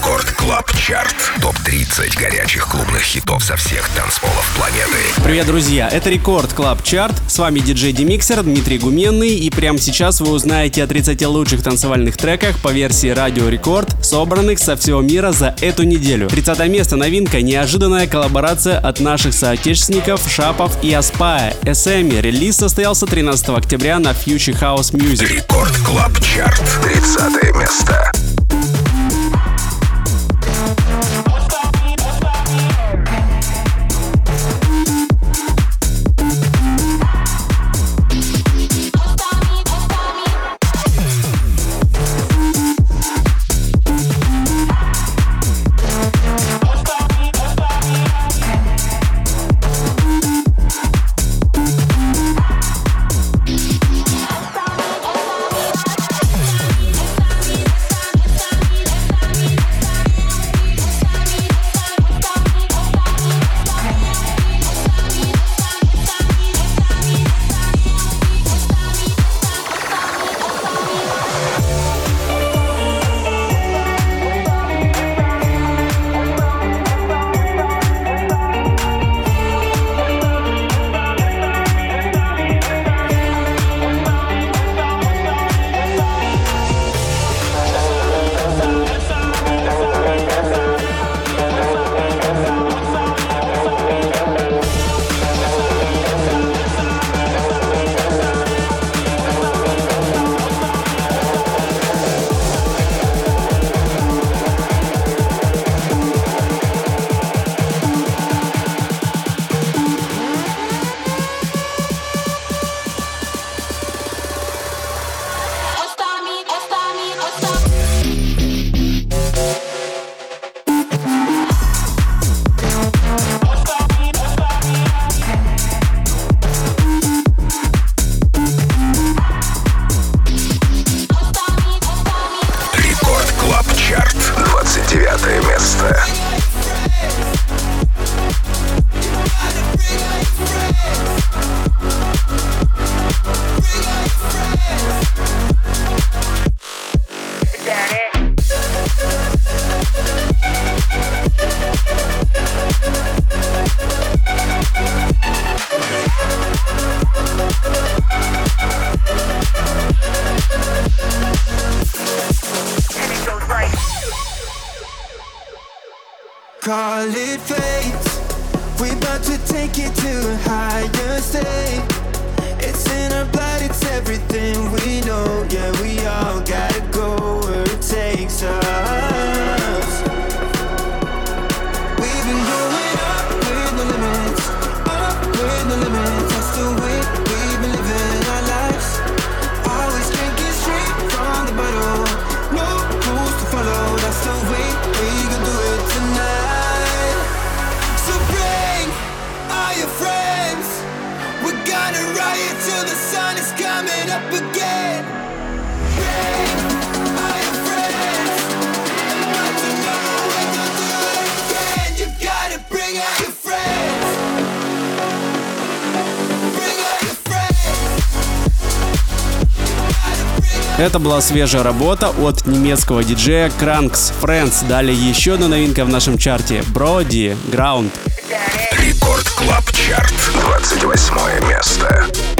Record Club Chart. Топ-30 горячих клубных хитов со всех танцполов планеты. Привет, друзья! Это Record Club Chart. С вами диджей Демиксер Дмитрий Гуменный. И прямо сейчас вы узнаете о 30 лучших танцевальных треках по версии Радио Рекорд, собранных со всего мира за эту неделю. 30 место новинка – неожиданная коллаборация от наших соотечественников Shapov и Аспая. SM релиз состоялся 13 октября на Future House Music. Record Club Chart. 30 место. Это была свежая работа от немецкого диджея Kranks Friends. Далее еще одна новинка в нашем чарте. Броди, Ground. Рекорд Клаб Чарт. 28 место.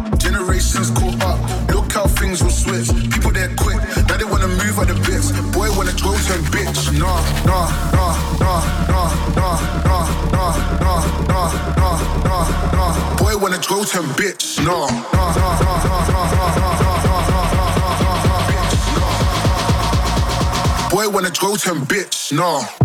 Generations caught up. Look how things will switch. People they quit. quick. Now they wanna move on the bits. Boy wanna troll turn bitch. Nah, nah, nah, nah, nah, nah, nah, nah, nah, nah, nah, nah, nah. Boy wanna troll turn bitch. Nah, nah, nah, nah, nah, nah, nah, nah, nah, Boy wanna troll turn bitch. Nah.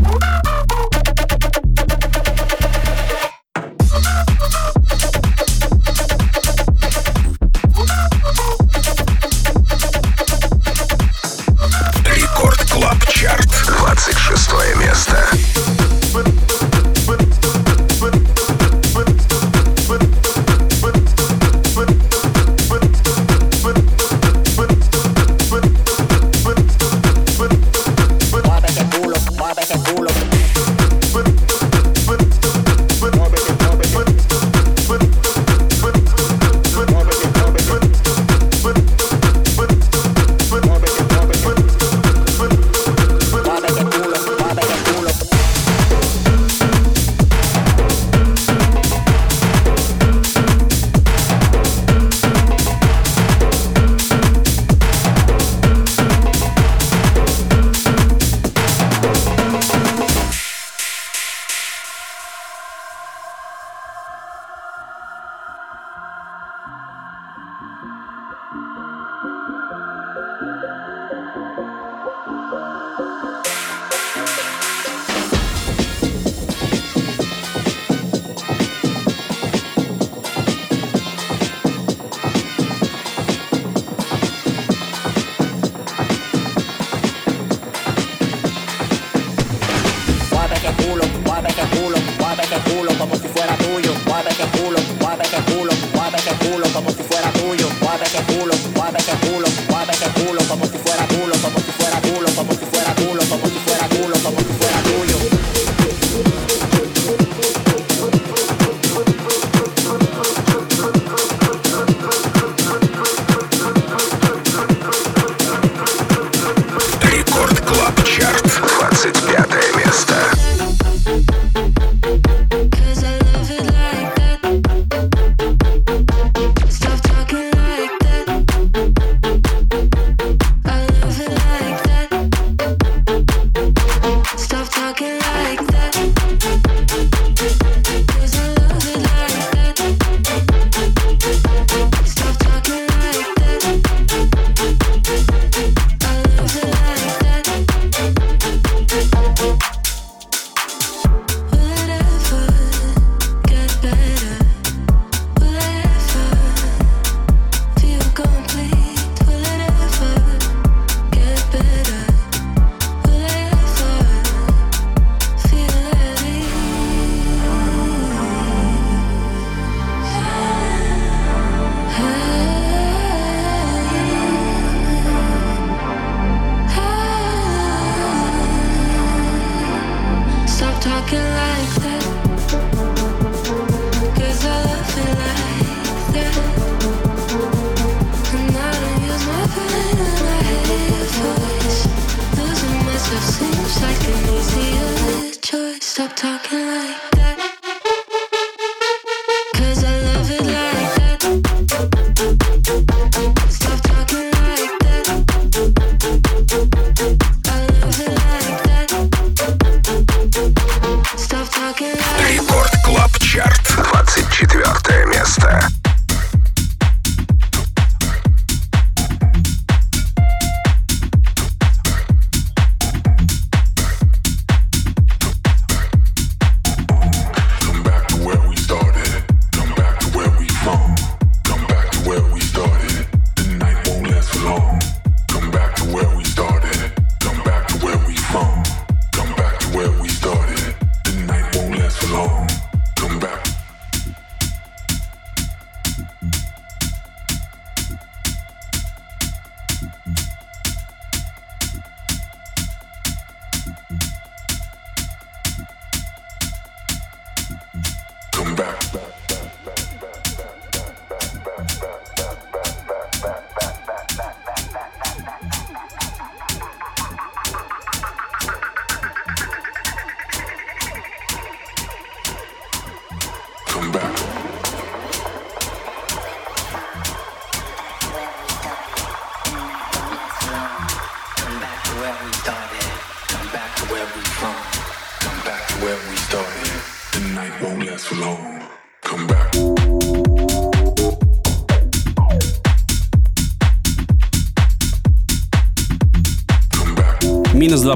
back. back.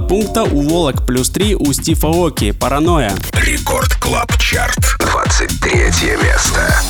Пункта у Volac, плюс три у Стива Оки. Paranoia. Record Club Chart. 23 место.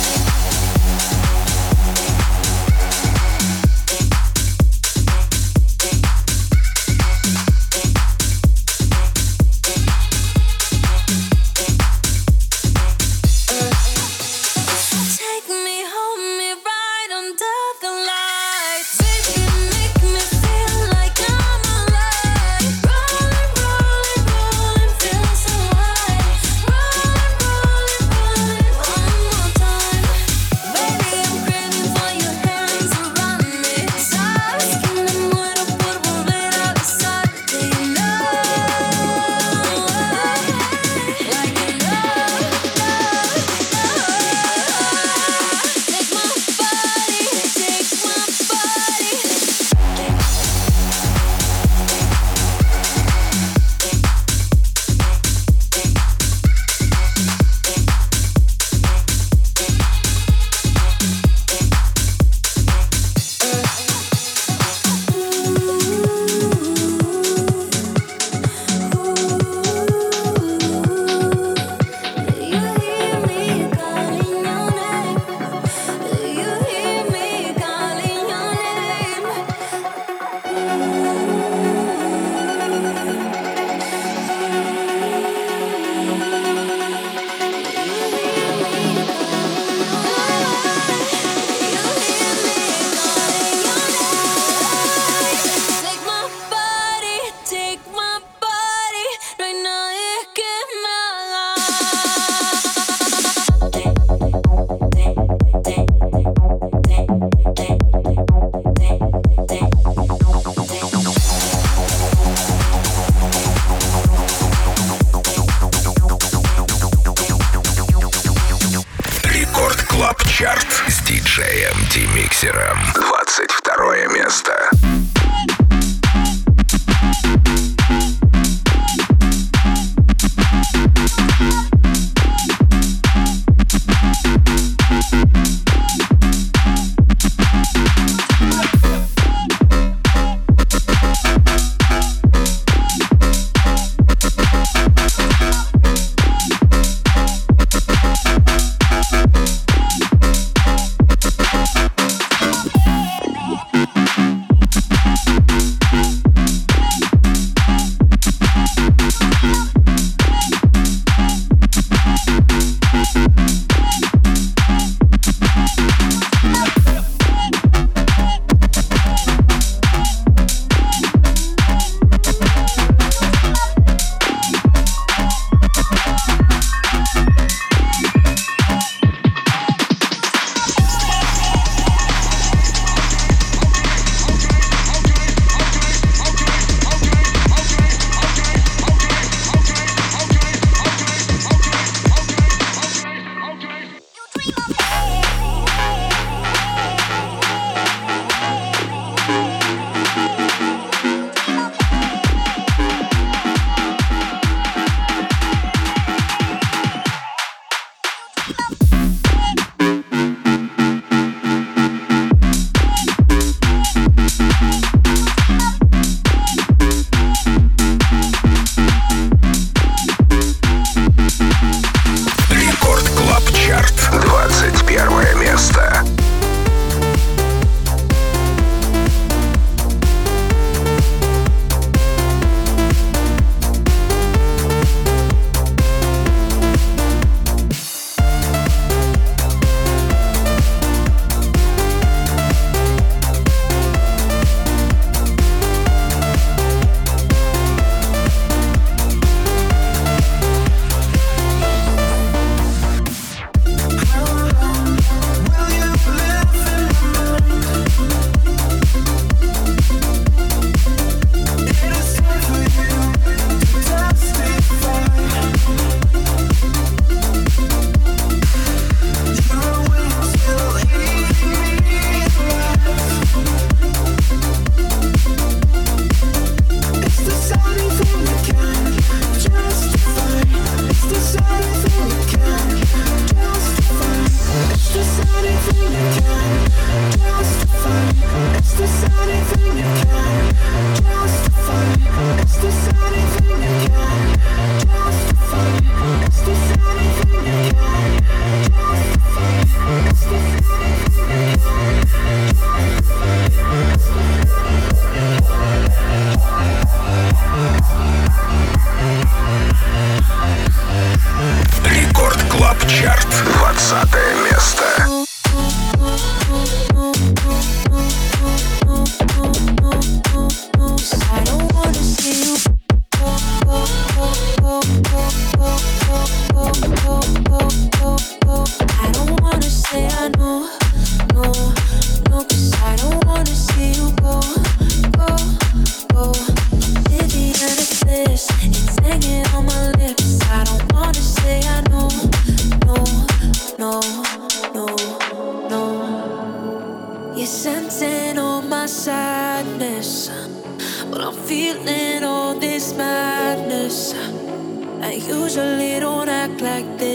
Like this,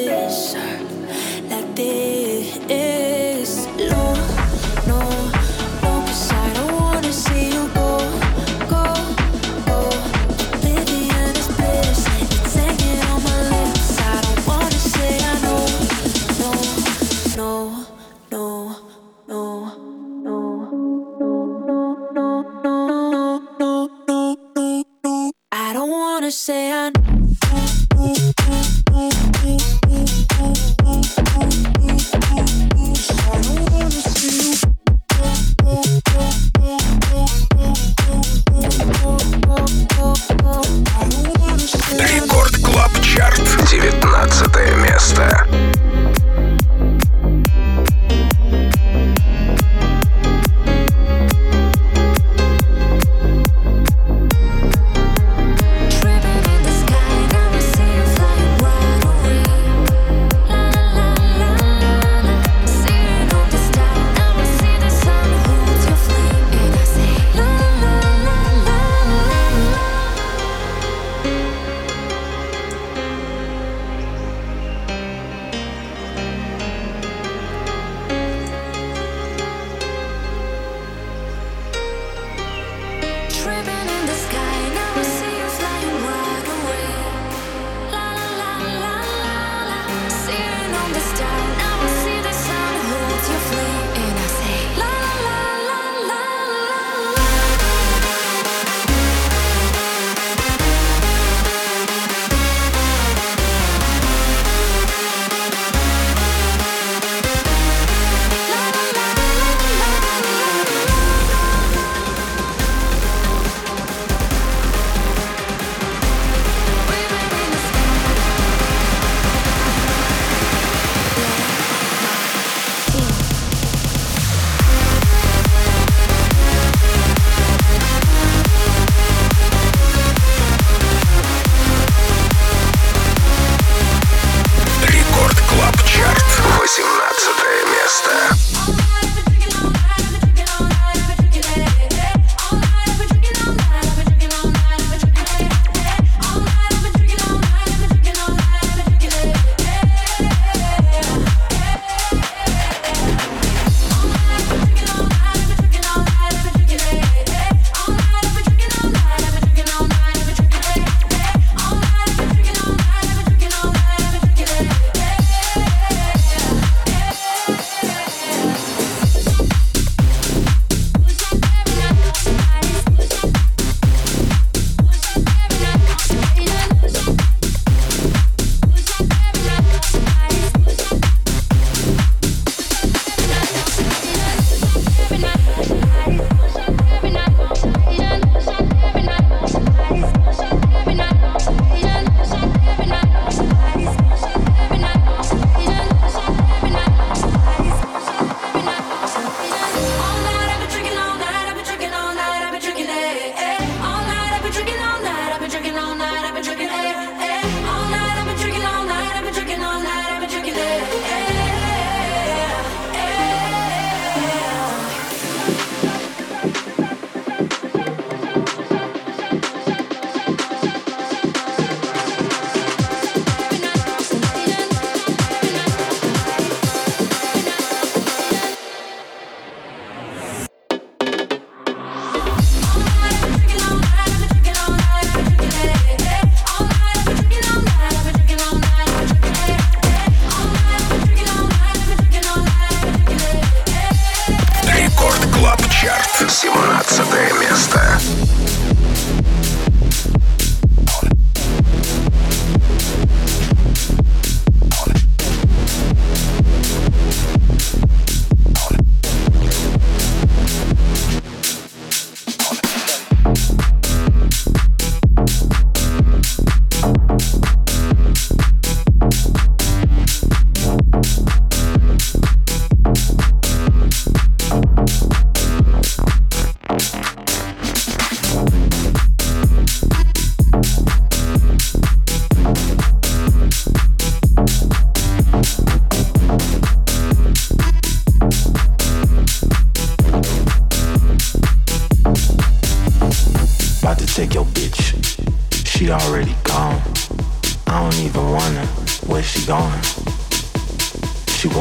tripping.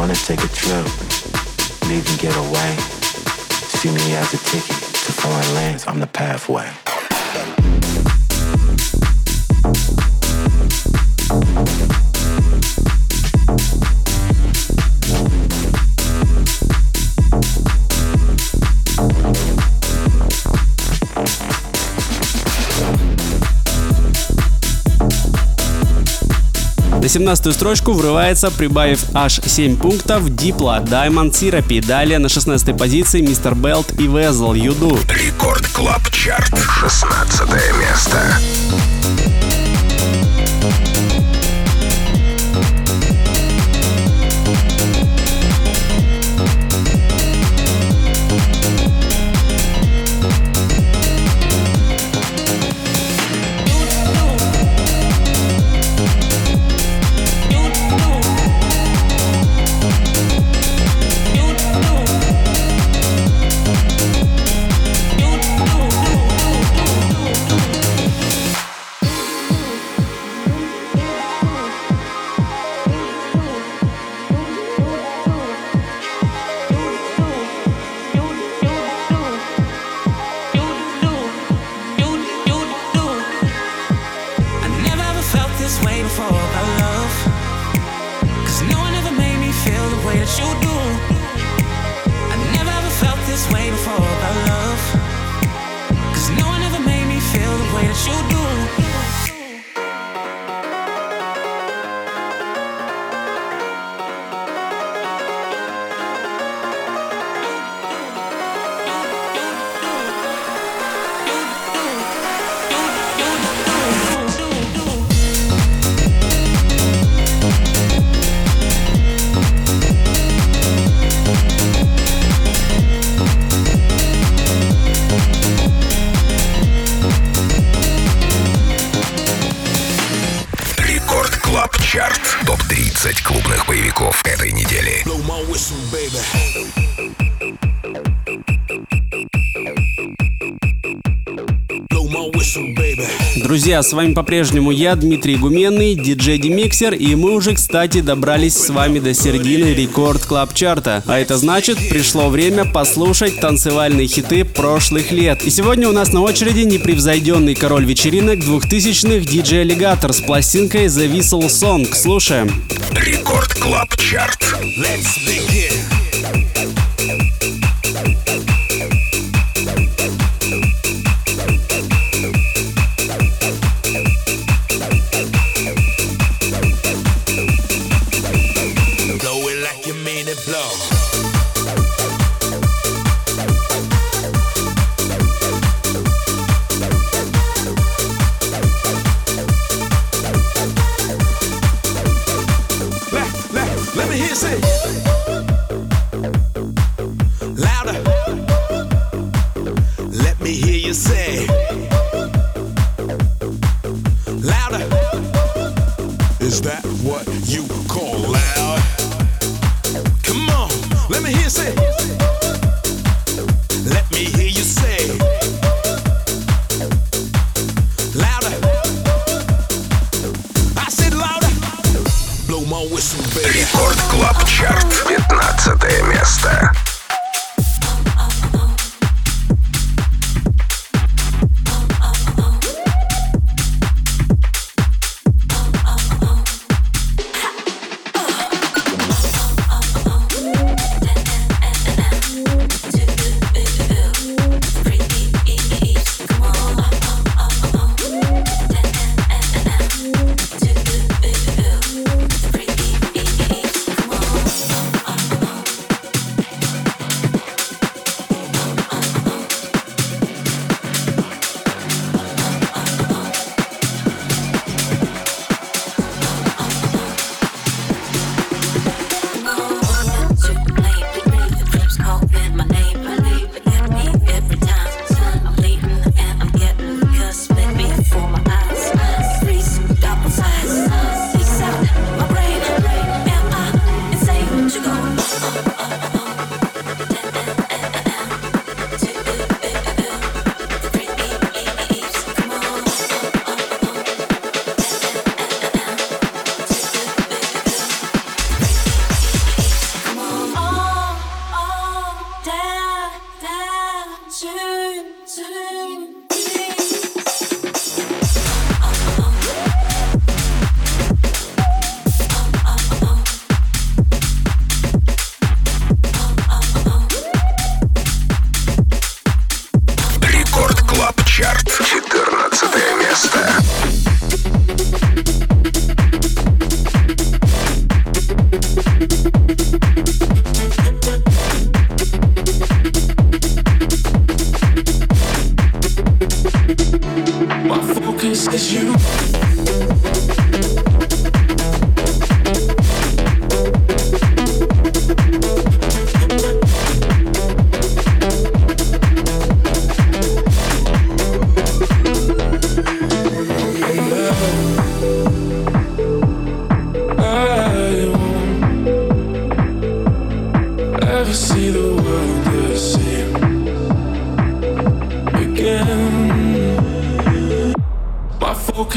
Wanna take a trip, leave and get away. See me as a ticket to foreign lands. I'm the pathway. На 17 строчку врывается, прибавив аж 7 пунктов, Diplo, Diamond Therapy. Далее на 16 позиции Mr. Belt и Wezol, You Do. Record Club Chart. 16 место. Way before about love. Cause no one ever made me feel the way that you do. I never ever felt this way before about love. Cause no one ever made me feel the way that you do. Whistle, baby. Друзья, с вами по-прежнему я, Дмитрий Гуменный, диджей Демиксер, и мы уже, кстати, добрались с вами до середины рекорд клаб чарта. А это значит, пришло время послушать танцевальные хиты прошлых лет. И сегодня у нас на очереди непревзойденный король вечеринок 2000-х диджей Аллигатор с пластинкой The Whistle Song. Слушаем. Рекорд Клаб Чарт. Let's begin.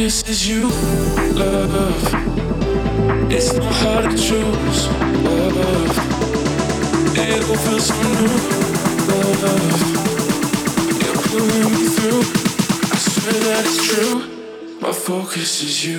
Focus is you, love. It's not hard to choose, love. It all feels so new, love. You're pulling me through. I swear that it's true. My focus is you.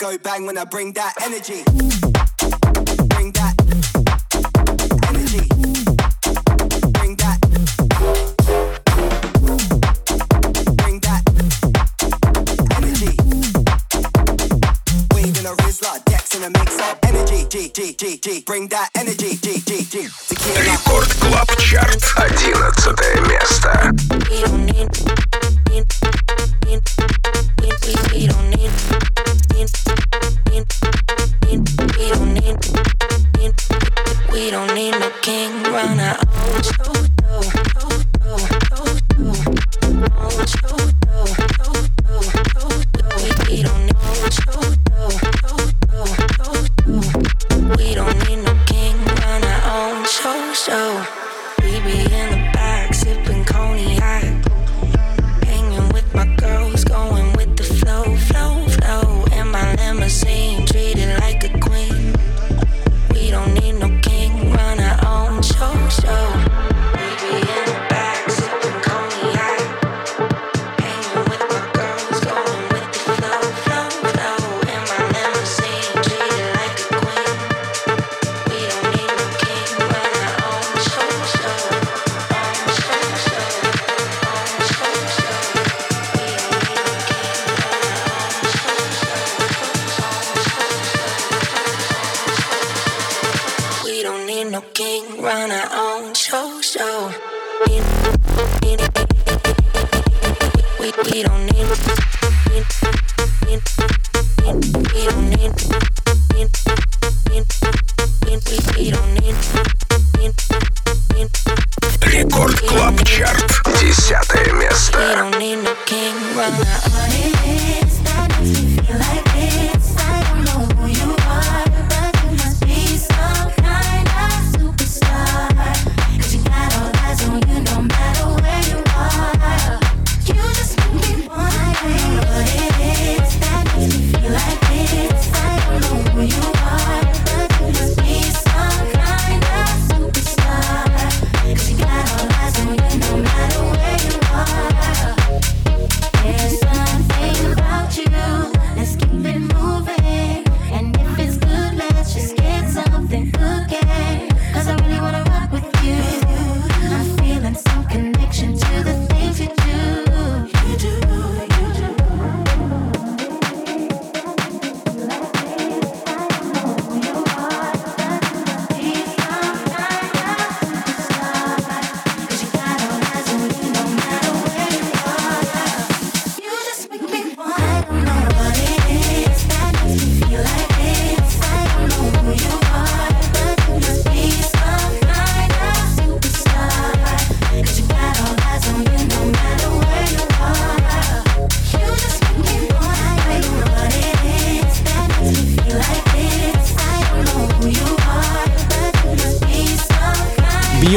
go bang when I bring that energy. Bring that energy. Bring that. Bring that energy. Wave in a Rizla, Dex in a mix up. Energy, G, G, G, G. Bring that energy, G, G, G. Tequila. Рекорд Клаб Чарт, 11 место.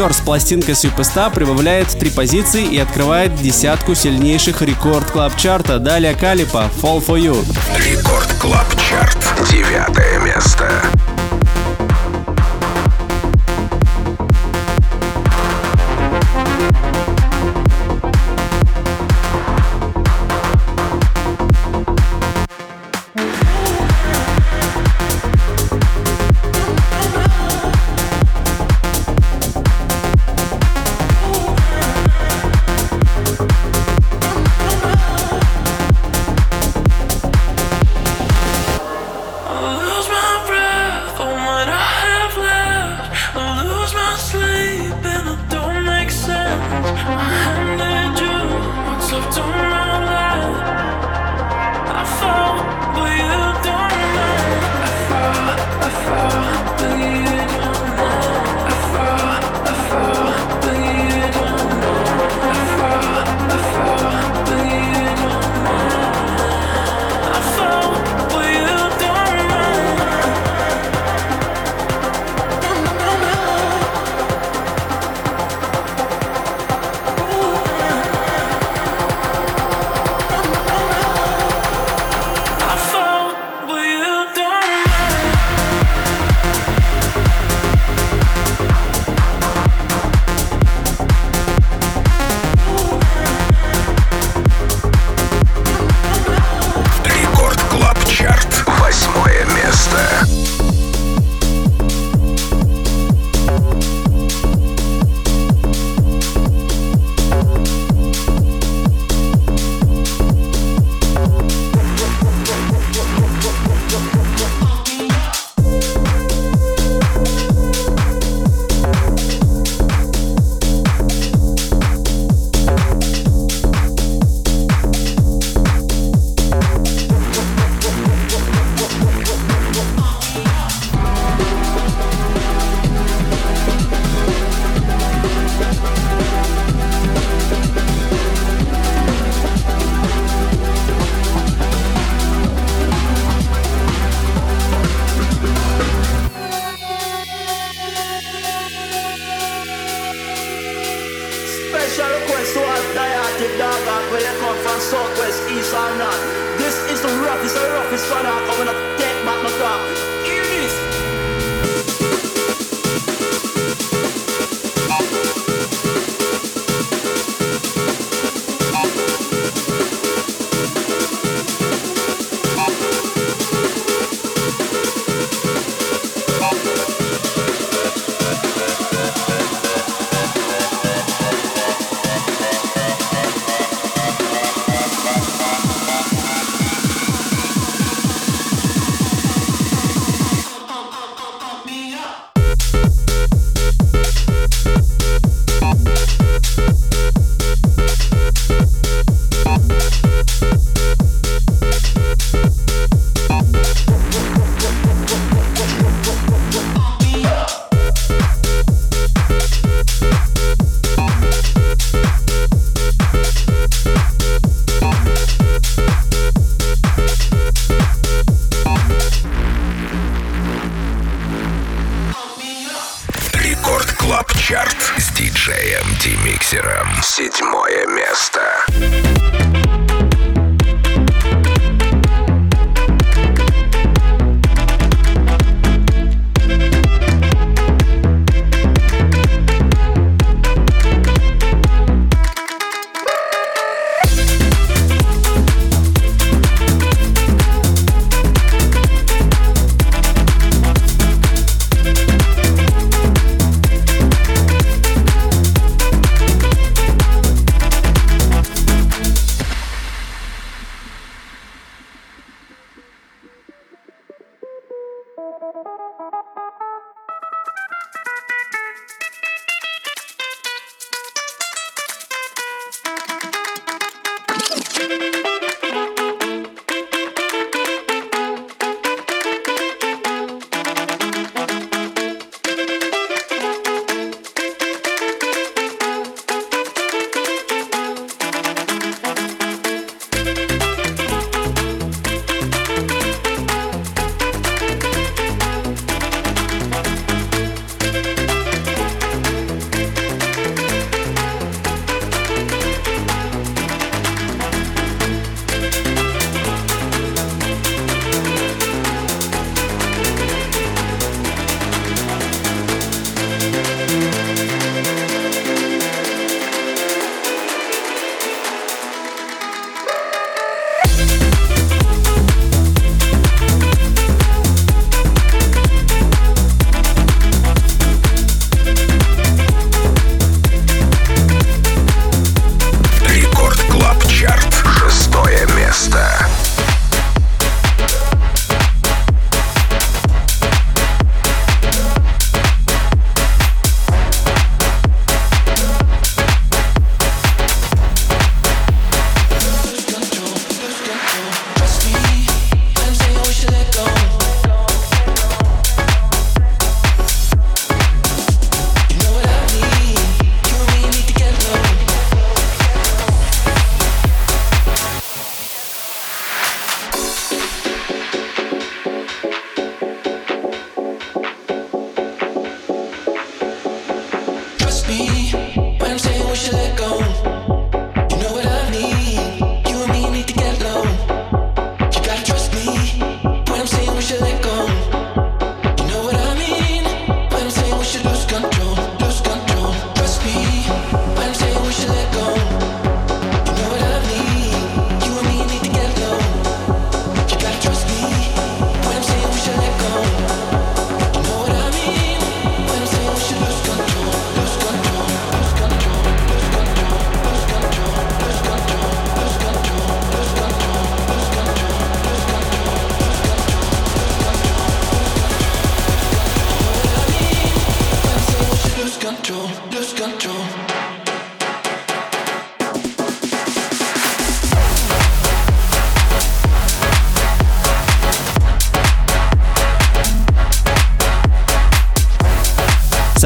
партнер с пластинкой Суперста прибавляет три позиции и открывает десятку сильнейших рекорд клаб чарта. Далее Калипа Fall for You. Рекорд клаб чарт. Девятое место. over there from southwest, east or north. This is the roughest, the roughest one out coming up, dead, but no dog.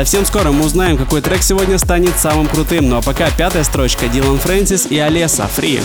Совсем скоро мы узнаем, какой трек сегодня станет самым крутым. Ну а пока пятая строчка Дилан Фрэнсис и Олеса Фри.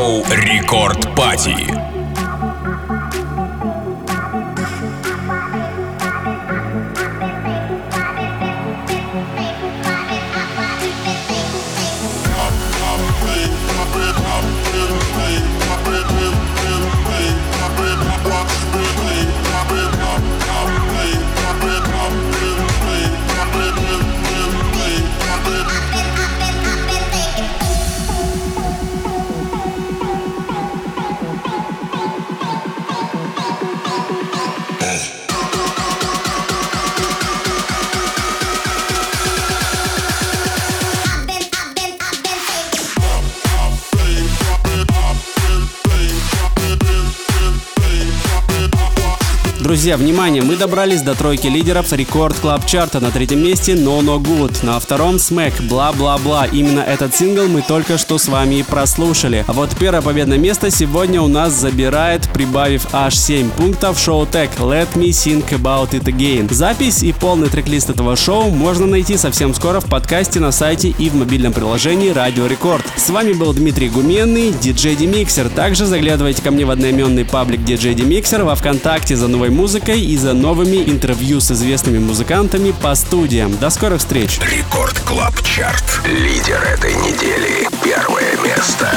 Show. Друзья, внимание, мы добрались до тройки лидеров Record Club Chart а. На третьем месте No No Good, на втором Smack, Blah Blah Blah. Именно этот сингл мы только что с вами и прослушали. А вот первое победное место сегодня у нас забирает, прибавив аж 7 пунктов, Showtek Let Me Think About It Again. Запись и полный трек-лист этого шоу можно найти совсем скоро в подкасте на сайте и в мобильном приложении Радио Рекорд. С вами был Дмитрий Гуменный, DJ DeMixer. Также заглядывайте ко мне в одноименный паблик DJ DeMixer во Вконтакте за новой музыкой и за новыми интервью с известными музыкантами по студиям. До скорых встреч! Record Club Chart. Лидер этой недели. Первое место.